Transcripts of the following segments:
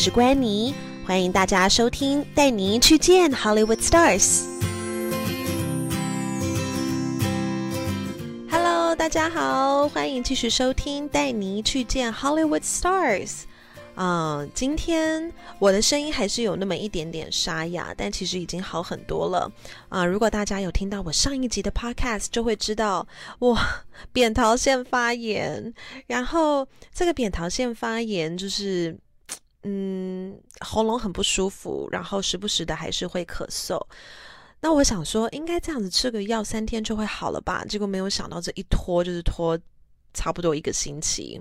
是关妮，欢迎大家收听，带您去见 Hollywood Stars。Hello，大家好，欢迎继续收听，带您去见 Hollywood Stars。嗯，今天我的声音还是有那么一点点沙哑，但其实已经好很多了。啊，如果大家有听到我上一集的 Podcast，就会知道我扁桃腺发炎，然后这个扁桃腺发炎就是，嗯，喉咙很不舒服，然后时不时的还是会咳嗽。那我想说，应该这样子吃个药三天就会好了吧？结果没有想到这一拖就是拖差不多一个星期。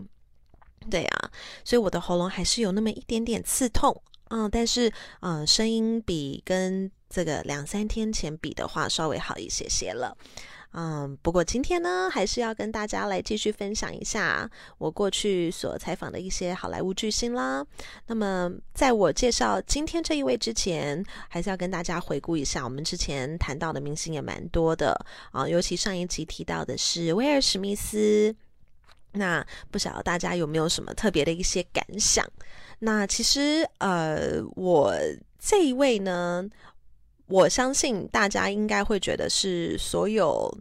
对啊，所以我的喉咙还是有那么一点点刺痛，嗯，但是嗯，声音比跟这个两三天前比的话，稍微好一些些了，嗯，不过今天呢，还是要跟大家来继续分享一下我过去所采访的一些好莱坞巨星啦。那么，在我介绍今天这一位之前，还是要跟大家回顾一下我们之前谈到的明星也蛮多的啊，尤其上一集提到的是威尔史密斯。那不晓得大家有没有什么特别的一些感想？那其实呃，我这一位呢，我相信大家应该会觉得是所有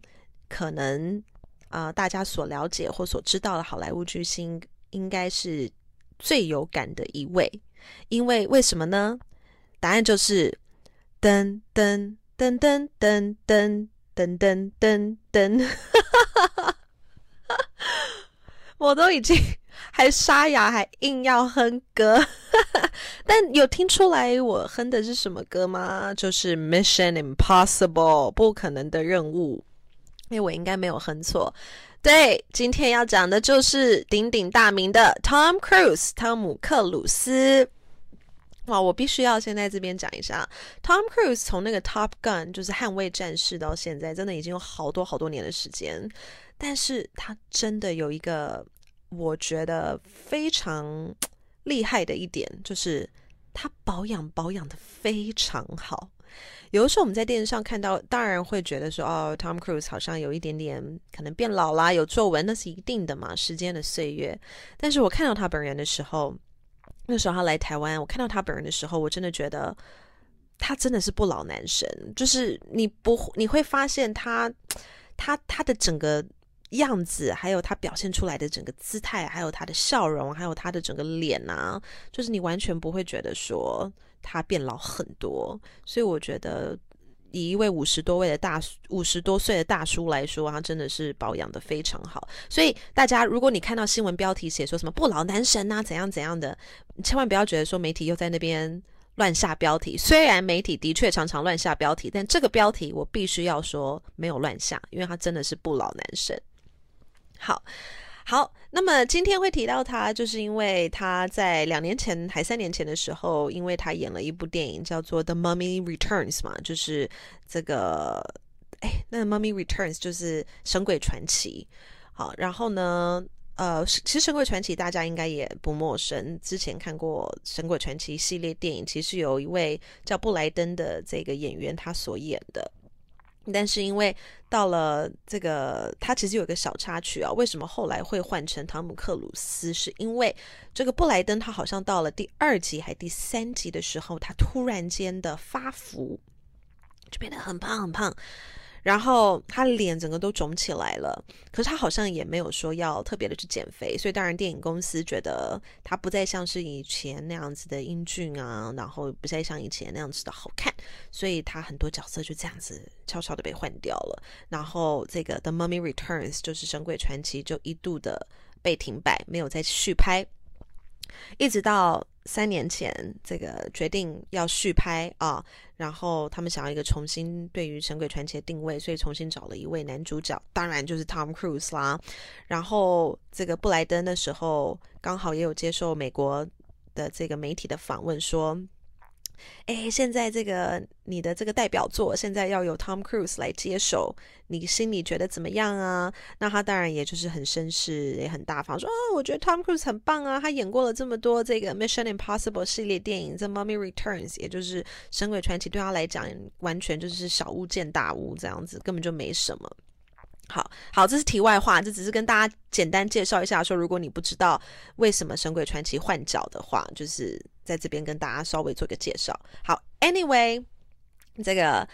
可能啊，大家所了解或所知道的好莱坞巨星，应该是最有感的一位。因为为什么呢？答案就是噔噔噔噔噔噔噔噔噔噔。我都已经还沙哑，还硬要哼歌，但有听出来我哼的是什么歌吗？就是《Mission Impossible》不可能的任务，因为我应该没有哼错。对，今天要讲的就是鼎鼎大名的 Tom Cruise 汤姆克鲁斯。哇，我必须要先在这边讲一下，Tom Cruise 从那个 Top Gun 就是捍卫战士到现在，真的已经有好多好多年的时间。但是他真的有一个我觉得非常厉害的一点，就是他保养保养的非常好。有的时候我们在电视上看到，当然会觉得说，哦，Tom Cruise 好像有一点点可能变老啦，有皱纹，那是一定的嘛，时间的岁月。但是我看到他本人的时候，那时候他来台湾，我看到他本人的时候，我真的觉得他真的是不老男神。就是你不你会发现他，他他的整个。样子，还有他表现出来的整个姿态，还有他的笑容，还有他的整个脸啊，就是你完全不会觉得说他变老很多。所以我觉得，以一位五十多位的大五十多岁的大叔来说，他真的是保养的非常好。所以大家，如果你看到新闻标题写说什么不老男神啊，怎样怎样的，千万不要觉得说媒体又在那边乱下标题。虽然媒体的确常常乱下标题，但这个标题我必须要说没有乱下，因为他真的是不老男神。好，好，那么今天会提到他，就是因为他在两年前还三年前的时候，因为他演了一部电影叫做《The Mummy Returns》嘛，就是这个，哎，那《Mummy Returns》就是《神鬼传奇》。好，然后呢，呃，其实《神鬼传奇》大家应该也不陌生，之前看过《神鬼传奇》系列电影，其实有一位叫布莱登的这个演员他所演的。但是因为到了这个，他其实有一个小插曲啊。为什么后来会换成汤姆克鲁斯？是因为这个布莱登他好像到了第二集还第三集的时候，他突然间的发福，就变得很胖很胖。然后他脸整个都肿起来了，可是他好像也没有说要特别的去减肥，所以当然电影公司觉得他不再像是以前那样子的英俊啊，然后不再像以前那样子的好看，所以他很多角色就这样子悄悄的被换掉了。然后这个《The Mummy Returns》就是《神鬼传奇》就一度的被停摆，没有再续拍，一直到。三年前，这个决定要续拍啊，然后他们想要一个重新对于《神鬼传奇》的定位，所以重新找了一位男主角，当然就是 Tom Cruise 啦。然后这个布莱登的时候，刚好也有接受美国的这个媒体的访问，说。哎，现在这个你的这个代表作，现在要由 Tom Cruise 来接手，你心里觉得怎么样啊？那他当然也就是很绅士，也很大方，说哦，我觉得 Tom Cruise 很棒啊，他演过了这么多这个 Mission Impossible 系列电影，这 Mummy Returns，也就是《神鬼传奇》，对他来讲完全就是小巫见大巫这样子，根本就没什么。好好，这是题外话，这只是跟大家简单介绍一下，说如果你不知道为什么《神鬼传奇》换角的话，就是在这边跟大家稍微做个介绍。好，Anyway，这个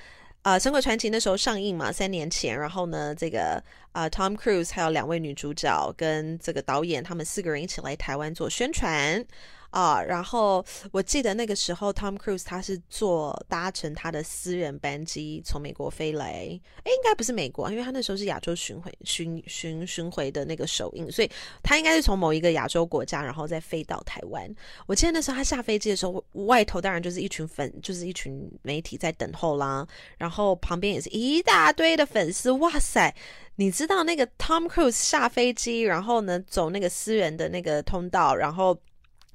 呃，《神鬼传奇》那时候上映嘛，三年前，然后呢，这个呃，Tom Cruise 还有两位女主角跟这个导演，他们四个人一起来台湾做宣传。啊，然后我记得那个时候，Tom Cruise 他是坐搭乘他的私人班机从美国飞来，哎，应该不是美国，因为他那时候是亚洲巡回巡巡巡回的那个首映，所以他应该是从某一个亚洲国家，然后再飞到台湾。我记得那时候他下飞机的时候，外头当然就是一群粉，就是一群媒体在等候啦，然后旁边也是一大堆的粉丝。哇塞，你知道那个 Tom Cruise 下飞机，然后呢走那个私人的那个通道，然后。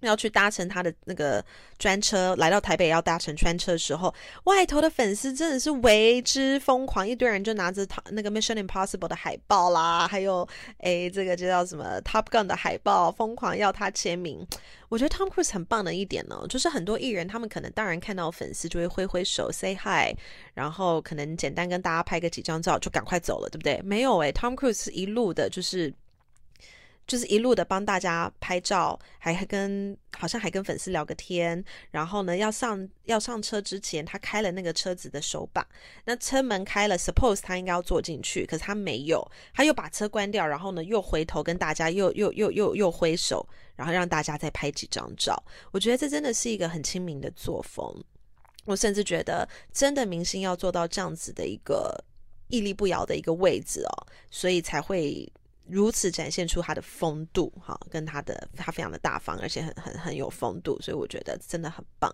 要去搭乘他的那个专车来到台北，要搭乘专车的时候，外头的粉丝真的是为之疯狂，一堆人就拿着他那个 Mission Impossible 的海报啦，还有诶这个就叫什么 Top Gun 的海报，疯狂要他签名。我觉得 Tom Cruise 很棒的一点呢，就是很多艺人他们可能当然看到粉丝就会挥挥手 say hi，然后可能简单跟大家拍个几张照就赶快走了，对不对？没有诶 t o m Cruise 一路的就是。就是一路的帮大家拍照，还跟好像还跟粉丝聊个天，然后呢，要上要上车之前，他开了那个车子的手把，那车门开了，suppose 他应该要坐进去，可是他没有，他又把车关掉，然后呢，又回头跟大家又又又又又挥手，然后让大家再拍几张照。我觉得这真的是一个很亲民的作风，我甚至觉得真的明星要做到这样子的一个屹立不摇的一个位置哦，所以才会。如此展现出他的风度，哈，跟他的他非常的大方，而且很很很有风度，所以我觉得真的很棒。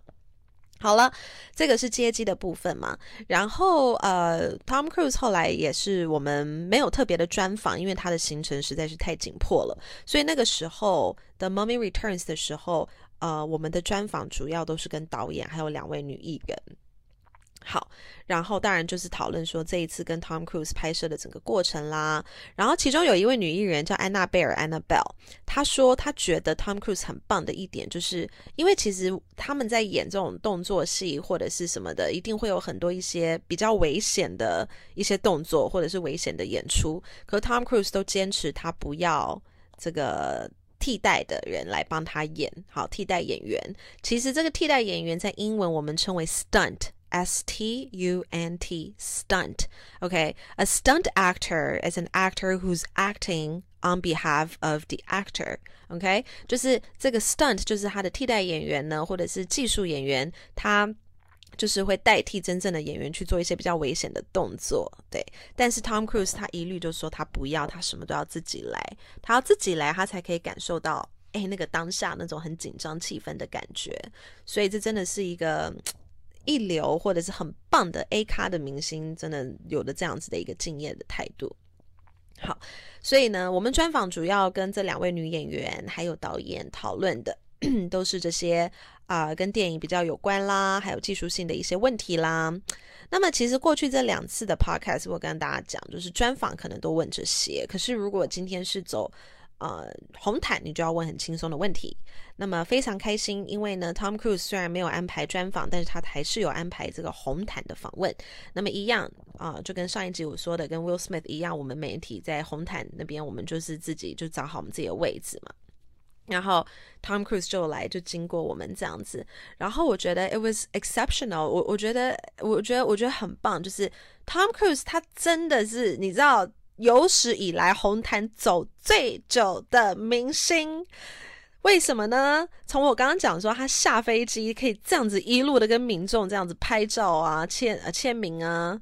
好了，这个是接机的部分嘛。然后呃，Tom Cruise 后来也是我们没有特别的专访，因为他的行程实在是太紧迫了。所以那个时候的《Mummy Returns》的时候，呃，我们的专访主要都是跟导演还有两位女艺人。好，然后当然就是讨论说这一次跟 Tom Cruise 拍摄的整个过程啦。然后其中有一位女艺人叫安娜贝尔 （Annabelle），她说她觉得 Tom Cruise 很棒的一点，就是因为其实他们在演这种动作戏或者是什么的，一定会有很多一些比较危险的一些动作或者是危险的演出。可 Tom Cruise 都坚持他不要这个替代的人来帮他演，好替代演员。其实这个替代演员在英文我们称为 stunt。S T U N T stunt. Okay, a stunt actor is an actor who's acting on behalf of the actor. OK，就是这个 stunt 就是他的替代演员呢，或者是技术演员，他就是会代替真正的演员去做一些比较危险的动作。对，但是 Tom Cruise 他一律就说他不要，他什么都要自己来，他要自己来，他才可以感受到哎那个当下那种很紧张气氛的感觉。所以这真的是一个。一流或者是很棒的 A 咖的明星，真的有的这样子的一个敬业的态度。好，所以呢，我们专访主要跟这两位女演员还有导演讨论的，都是这些啊，跟电影比较有关啦，还有技术性的一些问题啦。那么，其实过去这两次的 Podcast，我跟大家讲，就是专访可能都问这些，可是如果今天是走。呃，红毯你就要问很轻松的问题。那么非常开心，因为呢，Tom Cruise 虽然没有安排专访，但是他还是有安排这个红毯的访问。那么一样啊，就跟上一集我说的，跟 Will Smith 一样，我们媒体在红毯那边，我们就是自己就找好我们自己的位置嘛。然后 Tom Cruise 就来，就经过我们这样子。然后我觉得 it was exceptional，我我觉得我觉得我觉得很棒，就是 Tom Cruise 他真的是你知道。有史以来红毯走最久的明星，为什么呢？从我刚刚讲说他下飞机可以这样子一路的跟民众这样子拍照啊、签呃签名啊，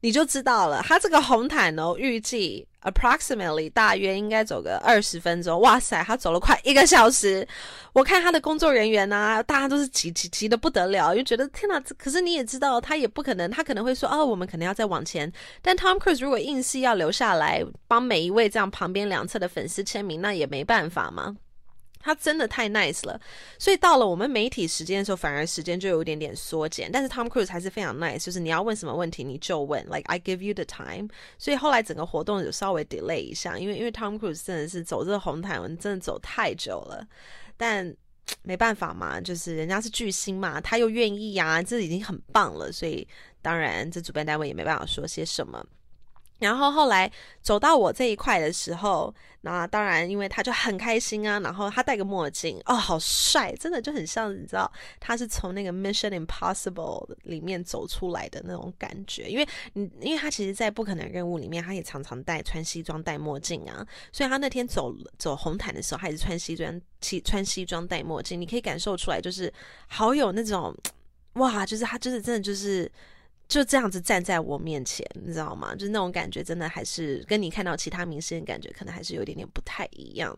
你就知道了。他这个红毯哦，预计。Approximately 大约应该走个二十分钟，哇塞，他走了快一个小时。我看他的工作人员呢，大家都是急急急的不得了，就觉得天哪！可是你也知道，他也不可能，他可能会说哦，我们可能要再往前。但 Tom Cruise 如果硬是要留下来帮每一位这样旁边两侧的粉丝签名，那也没办法嘛。他真的太 nice 了，所以到了我们媒体时间的时候，反而时间就有一点点缩减。但是 Tom Cruise 还是非常 nice，就是你要问什么问题你就问，like I give you the time。所以后来整个活动有稍微 delay 一下，因为因为 Tom Cruise 真的是走这个红毯，我们真的走太久了。但没办法嘛，就是人家是巨星嘛，他又愿意呀，这已经很棒了。所以当然这主办单位也没办法说些什么。然后后来走到我这一块的时候，那当然因为他就很开心啊，然后他戴个墨镜，哦，好帅，真的就很像你知道他是从那个 Mission Impossible 里面走出来的那种感觉，因为你因为他其实，在不可能任务里面，他也常常戴穿西装戴墨镜啊，所以他那天走走红毯的时候，他也是穿西装西穿西装戴墨镜，你可以感受出来，就是好有那种哇，就是他就是真的就是。就这样子站在我面前，你知道吗？就那种感觉，真的还是跟你看到其他明星的感觉，可能还是有点点不太一样。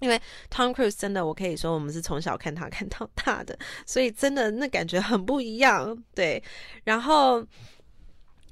因为 Tom Cruise 真的，我可以说我们是从小看他 看到大的，所以真的那感觉很不一样。对，然后。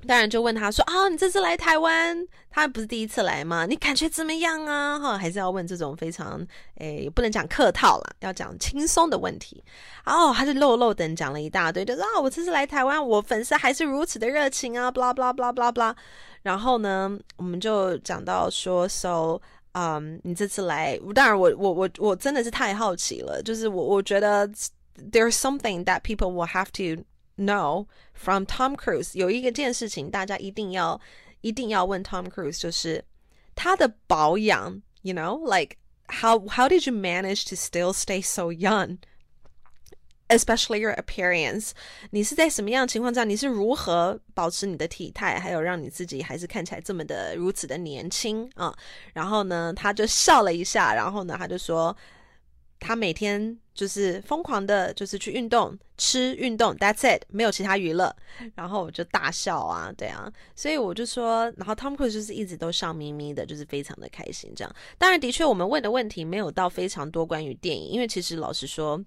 当然就问他说啊，你这次来台湾，他不是第一次来吗？你感觉怎么样啊？哈，还是要问这种非常诶，不能讲客套了，要讲轻松的问题。哦，他就漏漏等讲了一大堆，就说啊，我这次来台湾，我粉丝还是如此的热情啊，blah blah blah blah blah。然后呢，我们就讲到说，so，嗯，你这次来，当然我我我我真的是太好奇了，就是我我觉得 there's something that people will have to。No, from Tom Cruise 有一个件事情，大家一定要一定要问 Tom Cruise，就是他的保养。You know, like how how did you manage to still stay so young? Especially your appearance，你是在什么样的情况下？你是如何保持你的体态，还有让你自己还是看起来这么的如此的年轻啊？然后呢，他就笑了一下，然后呢，他就说。 他每天就是疯狂的，就是去运动、吃、运动，That's it，没有其他娱乐。然后我就大笑啊，对啊，所以我就说，然后 Tom Cruise 就是一直都笑眯眯的，就是非常的开心。这样，当然的确，我们问的问题没有到非常多关于电影，因为其实老实说，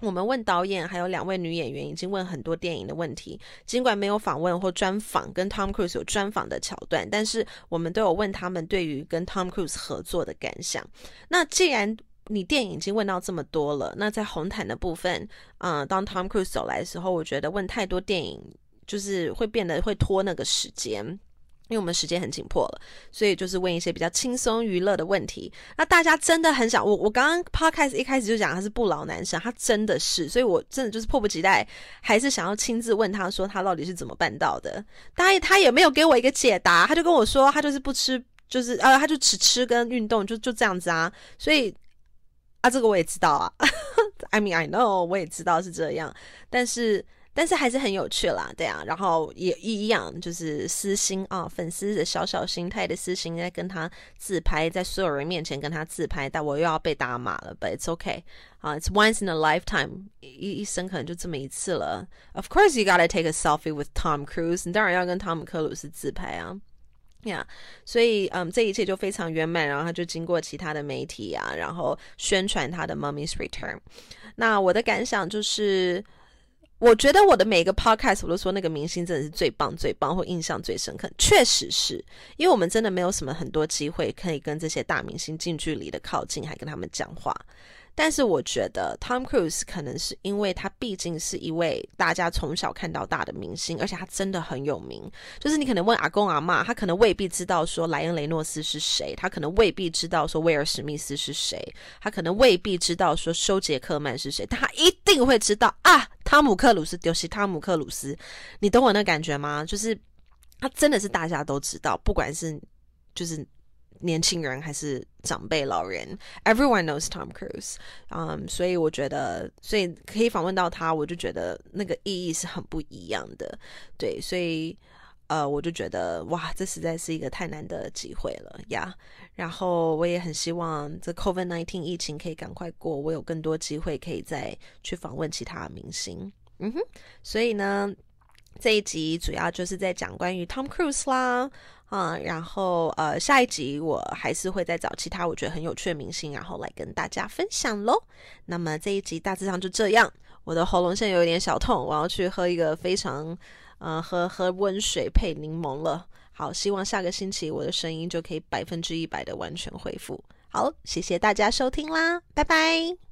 我们问导演还有两位女演员已经问很多电影的问题，尽管没有访问或专访跟 Tom Cruise 有专访的桥段，但是我们都有问他们对于跟 Tom Cruise 合作的感想。那既然你电影已经问到这么多了，那在红毯的部分，嗯，当 Tom Cruise 走来的时候，我觉得问太多电影就是会变得会拖那个时间，因为我们时间很紧迫了，所以就是问一些比较轻松娱乐的问题。那大家真的很想我，我刚刚 Podcast 一开始就讲他是不老男神，他真的是，所以我真的就是迫不及待，还是想要亲自问他说他到底是怎么办到的。当然他也没有给我一个解答，他就跟我说他就是不吃，就是呃，他就只吃跟运动，就就这样子啊，所以。啊，这个我也知道啊。I mean, I know，我也知道是这样，但是但是还是很有趣啦，对啊。然后也一样，就是私心啊，粉丝的小小心态的私心，在跟他自拍，在所有人面前跟他自拍，但我又要被打码了。But it's okay，啊，it's once in a lifetime，一一生可能就这么一次了。Of course, you gotta take a selfie with Tom Cruise，你当然要跟汤姆克鲁斯自拍啊。呀，所以嗯，这一切就非常圆满，然后他就经过其他的媒体啊，然后宣传他的《Mummy's Return》。那我的感想就是，我觉得我的每一个 podcast 我都说那个明星真的是最棒、最棒，或印象最深刻。确实是因为我们真的没有什么很多机会可以跟这些大明星近距离的靠近，还跟他们讲话。但是我觉得 Tom Cruise 可能是因为他毕竟是一位大家从小看到大的明星，而且他真的很有名。就是你可能问阿公阿妈，他可能未必知道说莱恩雷诺斯是谁，他可能未必知道说威尔史密斯是谁，他可能未必知道说休杰克曼是谁，但他一定会知道啊，汤姆克鲁斯丢西汤姆克鲁斯，你懂我那感觉吗？就是他真的是大家都知道，不管是就是。年轻人还是长辈老人，Everyone knows Tom Cruise，嗯，所以我觉得，所以可以访问到他，我就觉得那个意义是很不一样的，对，所以呃，我就觉得哇，这实在是一个太难的机会了呀。然后我也很希望这 COVID nineteen 疫情可以赶快过，我有更多机会可以再去访问其他明星，嗯哼，所以呢，这一集主要就是在讲关于 Tom Cruise 啦。啊，然后呃，下一集我还是会再找其他我觉得很有趣的明星，然后来跟大家分享喽。那么这一集大致上就这样。我的喉咙现在有一点小痛，我要去喝一个非常呃喝喝温水配柠檬了。好，希望下个星期我的声音就可以百分之一百的完全恢复。好，谢谢大家收听啦，拜拜。